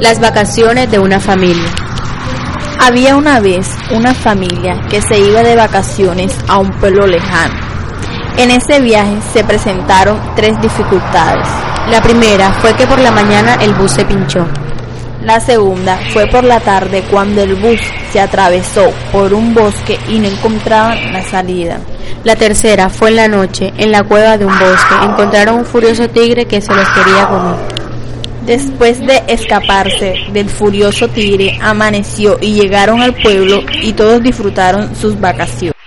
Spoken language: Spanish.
Las vacaciones de una familia. Había una vez una familia que se iba de vacaciones a un pueblo lejano. En ese viaje se presentaron tres dificultades. La primera fue que por la mañana el bus se pinchó. La segunda fue por la tarde cuando el bus se atravesó por un bosque y no encontraban la salida. La tercera fue en la noche, en la cueva de un bosque, encontraron un furioso tigre que se los quería comer. Después de escaparse del furioso tigre, amaneció y llegaron al pueblo y todos disfrutaron sus vacaciones.